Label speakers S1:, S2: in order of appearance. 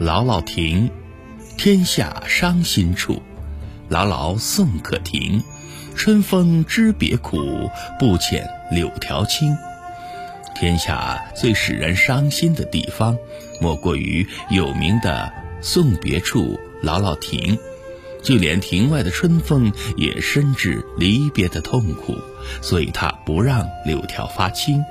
S1: 姥姥亭，天下伤心处，姥姥送客亭，春风知别苦，不遣柳条青。天下最使人伤心的地方，莫过于有名的送别处，姥姥亭。就连亭外的春风，也深知离别的痛苦，所以他不让柳条发青。